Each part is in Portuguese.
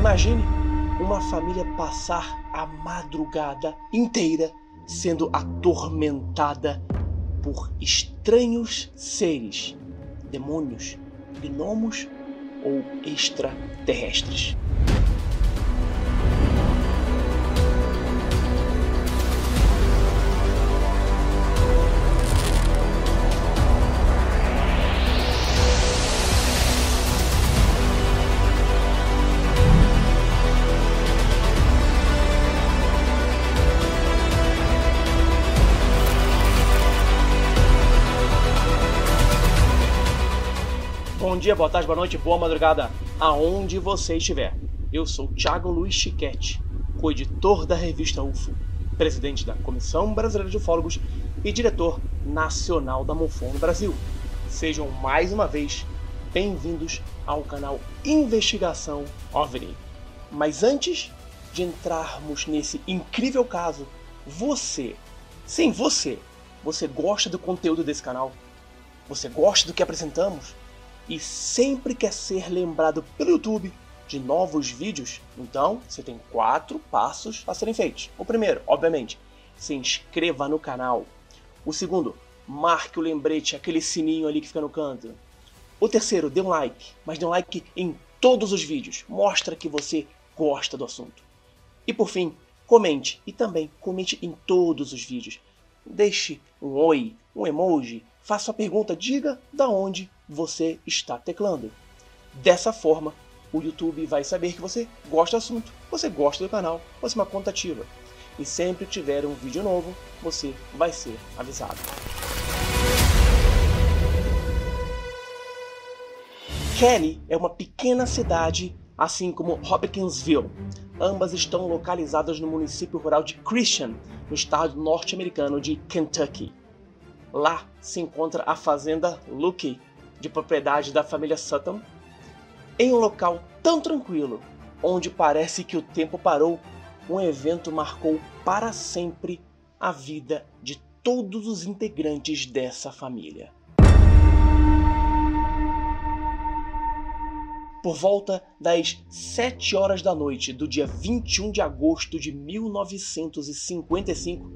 Imagine uma família passar a madrugada inteira sendo atormentada por estranhos seres, demônios, gnomos ou extraterrestres. Dia, boa tarde, boa noite, boa madrugada, aonde você estiver. Eu sou Thiago Luiz Chiquete, co-editor da revista UFO, presidente da Comissão Brasileira de Ufólogos e diretor nacional da MUFON no Brasil. Sejam mais uma vez bem-vindos ao canal Investigação OVNI. Mas antes de entrarmos nesse incrível caso, você, sim, você, você gosta do conteúdo desse canal? Você gosta do que apresentamos? E sempre quer ser lembrado pelo YouTube de novos vídeos, então você tem quatro passos a serem feitos. O primeiro, obviamente, se inscreva no canal. O segundo, marque o lembrete, aquele sininho ali que fica no canto. O terceiro, dê um like, mas dê um like em todos os vídeos. Mostra que você gosta do assunto. E por fim, comente e também comente em todos os vídeos. Deixe um oi, um emoji, faça a pergunta, diga da onde você está teclando. Dessa forma, o YouTube vai saber que você gosta do assunto, você gosta do canal, você é uma conta ativa. E sempre que tiver um vídeo novo, você vai ser avisado. Kelly é uma pequena cidade, assim como Hopkinsville. Ambas estão localizadas no município rural de Christian, no estado norte-americano de Kentucky. Lá se encontra a fazenda Lucky, de propriedade da família Sutton, em um local tão tranquilo, onde parece que o tempo parou, um evento marcou para sempre a vida de todos os integrantes dessa família. Por volta das 7 horas da noite do dia 21 de agosto de 1955,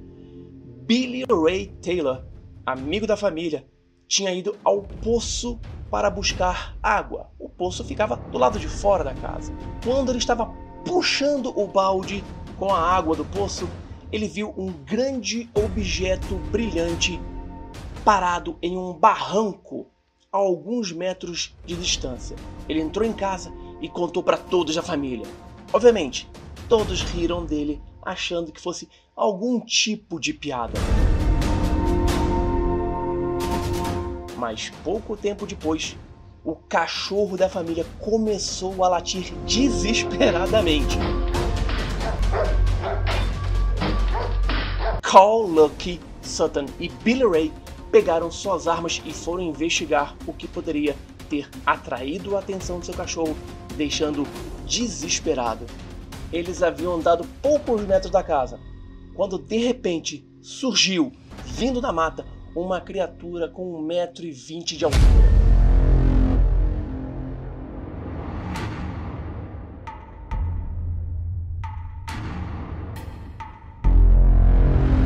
Billy Ray Taylor, amigo da família, tinha ido ao poço para buscar água. O poço ficava do lado de fora da casa. Quando ele estava puxando o balde com a água do poço, ele viu um grande objeto brilhante parado em um barranco a alguns metros de distância. Ele entrou em casa e contou para todos da família. Obviamente, todos riram dele, achando que fosse algum tipo de piada. Mas pouco tempo depois, o cachorro da família começou a latir desesperadamente. Carl Lucky, Sutton e Billy Ray pegaram suas armas e foram investigar o que poderia ter atraído a atenção do seu cachorro, deixando desesperado. Eles haviam andado poucos metros da casa, quando de repente surgiu, vindo da mata, uma criatura com 1,20m de altura.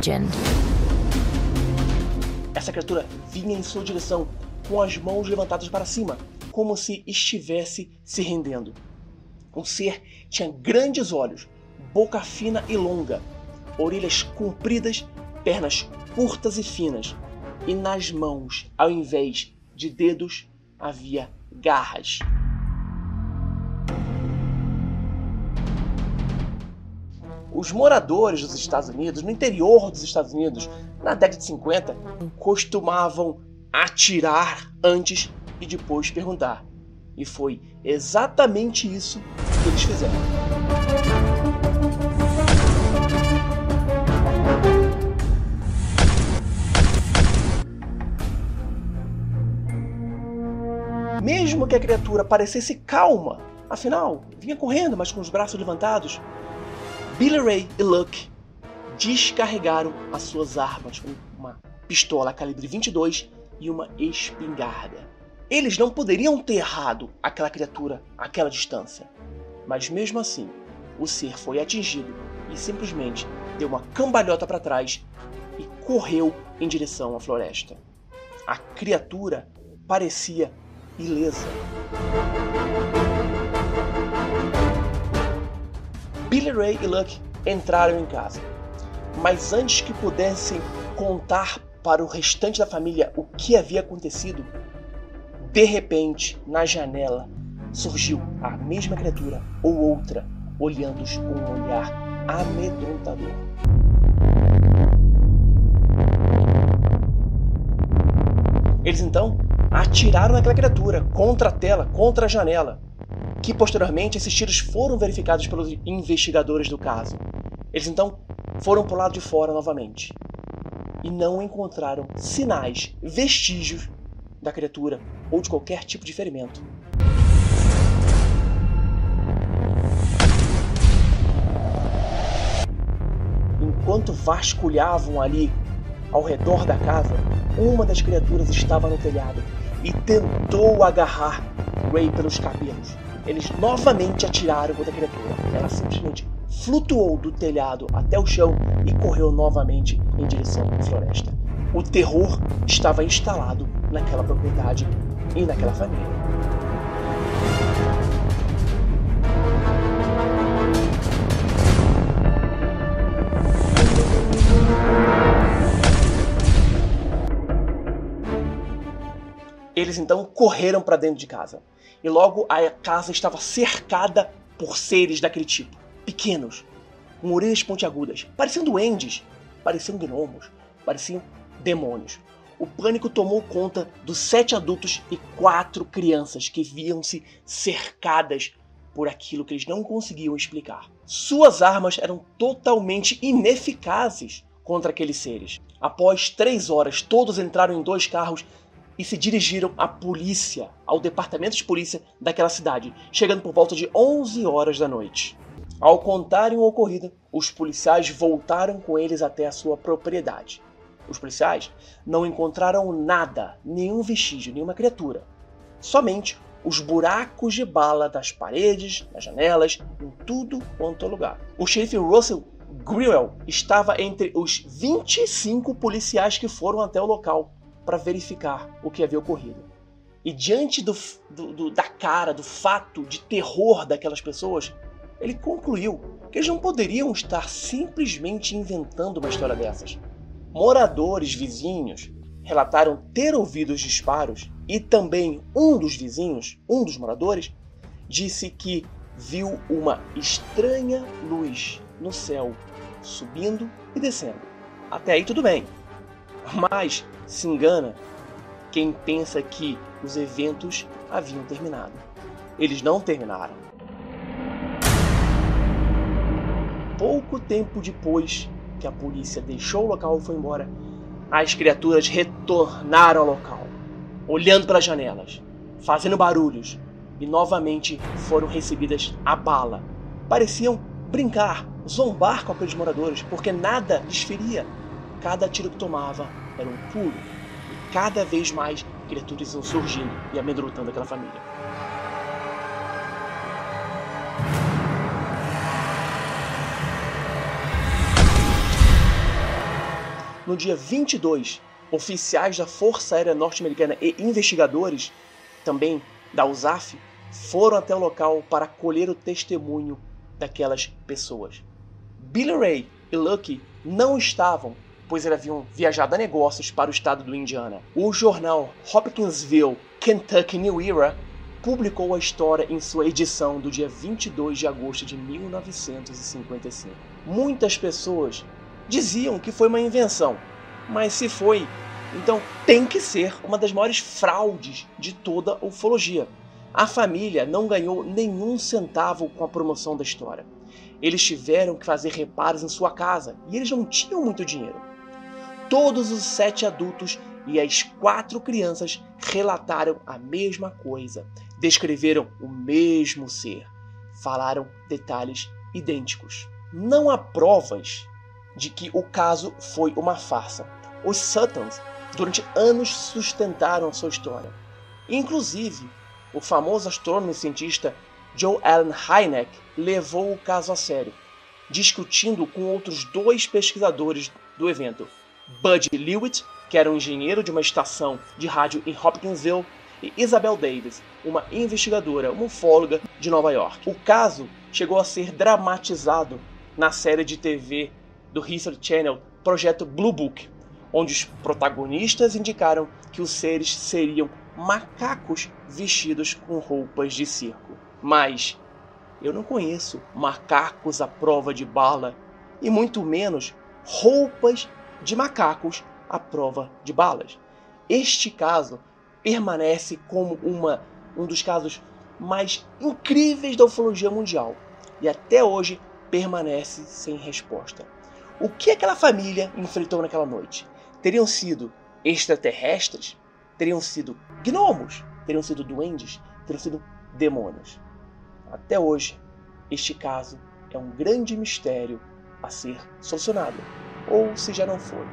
Jen. Essa criatura vinha em sua direção com as mãos levantadas para cima, como se estivesse se rendendo. O ser tinha grandes olhos, boca fina e longa, orelhas compridas, pernas curtas e finas, e nas mãos, ao invés de dedos, havia garras. Os moradores dos Estados Unidos, no interior dos Estados Unidos, na década de 50, costumavam atirar antes e depois perguntar. E foi exatamente isso que eles fizeram. Que a criatura parecesse calma, afinal, vinha correndo, mas com os braços levantados, Billy Ray e Luck descarregaram as suas armas, uma pistola calibre 22 e uma espingarda. Eles não poderiam ter errado aquela criatura àquela distância, Mas mesmo assim, o ser foi atingido e simplesmente deu uma cambalhota para trás e correu em direção à floresta. A criatura parecia ilesa. Billy Ray e Luck entraram em casa, mas antes que pudessem contar para o restante da família o que havia acontecido, de repente, na janela, surgiu a mesma criatura ou outra, olhando-os com um olhar amedrontador. Eles então atiraram naquela criatura contra a tela, contra a janela, que posteriormente esses tiros foram verificados pelos investigadores do caso. Eles então foram para o lado de fora novamente e não encontraram sinais, vestígios da criatura ou de qualquer tipo de ferimento. Enquanto vasculhavam ali ao redor da casa, uma das criaturas estava no telhado e tentou agarrar Ray pelos cabelos. Eles novamente atiraram contra a criatura. Ela simplesmente flutuou do telhado até o chão e correu novamente em direção à floresta. O terror estava instalado naquela propriedade e naquela família. Eles então correram para dentro de casa. E logo a casa estava cercada por seres daquele tipo. Pequenos, com orelhas pontiagudas, pareciam duendes, pareciam gnomos, pareciam demônios. O pânico tomou conta dos sete adultos e quatro crianças que viam-se cercadas por aquilo que eles não conseguiam explicar. Suas armas eram totalmente ineficazes contra aqueles seres. Após três horas, todos entraram em dois carros e se dirigiram à polícia, ao departamento de polícia daquela cidade, chegando por volta de 11 horas da noite. Ao contarem o ocorrido, os policiais voltaram com eles até a sua propriedade. Os policiais não encontraram nada, nenhum vestígio, nenhuma criatura. Somente os buracos de bala das paredes, das janelas, em tudo quanto é lugar. O xerife Russell Grewell estava entre os 25 policiais que foram até o local para verificar o que havia ocorrido. E diante do, do, do, da cara, do fato de terror daquelas pessoas, ele concluiu que eles não poderiam estar simplesmente inventando uma história dessas. Moradores vizinhos relataram ter ouvido os disparos e também um dos vizinhos, um dos moradores, disse que viu uma estranha luz no céu subindo e descendo. Até aí tudo bem. Mas se engana quem pensa que os eventos haviam terminado. Eles não terminaram. Pouco tempo depois que a polícia deixou o local e foi embora, as criaturas retornaram ao local, olhando para as janelas, fazendo barulhos e novamente foram recebidas a bala. Pareciam brincar, zombar com aqueles moradores, porque nada lhes feria. Cada tiro que tomava era um pulo. E cada vez mais criaturas iam surgindo e amedrontando aquela família. No dia 22, oficiais da Força Aérea Norte-Americana e investigadores, também da USAF, foram até o local para colher o testemunho daquelas pessoas. Billy Ray e Lucky não estavam pois eles haviam viajado a negócios para o estado do Indiana. O jornal Hopkinsville Kentucky New Era publicou a história em sua edição do dia 22 de agosto de 1955. Muitas pessoas diziam que foi uma invenção, mas se foi, então tem que ser uma das maiores fraudes de toda a ufologia. A família não ganhou nenhum centavo com a promoção da história. Eles tiveram que fazer reparos em sua casa e eles não tinham muito dinheiro. Todos os sete adultos e as quatro crianças relataram a mesma coisa, descreveram o mesmo ser, falaram detalhes idênticos. Não há provas de que o caso foi uma farsa. Os Suttons, durante anos, sustentaram sua história. Inclusive, o famoso astrônomo e cientista Joe Allen Hynek levou o caso a sério, discutindo com outros dois pesquisadores do evento, Bud Lewitt, que era um engenheiro de uma estação de rádio em Hopkinsville, e Isabel Davis, uma investigadora, uma ufóloga de Nova York. O caso chegou a ser dramatizado na série de TV do History Channel Projeto Blue Book, onde os protagonistas indicaram que os seres seriam macacos vestidos com roupas de circo. Mas eu não conheço macacos à prova de bala e muito menos roupas de macacos à prova de balas. Este caso permanece como uma, um dos casos mais incríveis da ufologia mundial e até hoje permanece sem resposta. O que aquela família enfrentou naquela noite? Teriam sido extraterrestres? Teriam sido gnomos? Teriam sido duendes? Teriam sido demônios? Até hoje, este caso é um grande mistério a ser solucionado. Ou, se já não foi,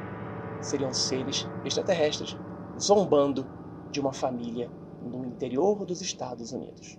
seriam seres extraterrestres zombando de uma família no interior dos Estados Unidos.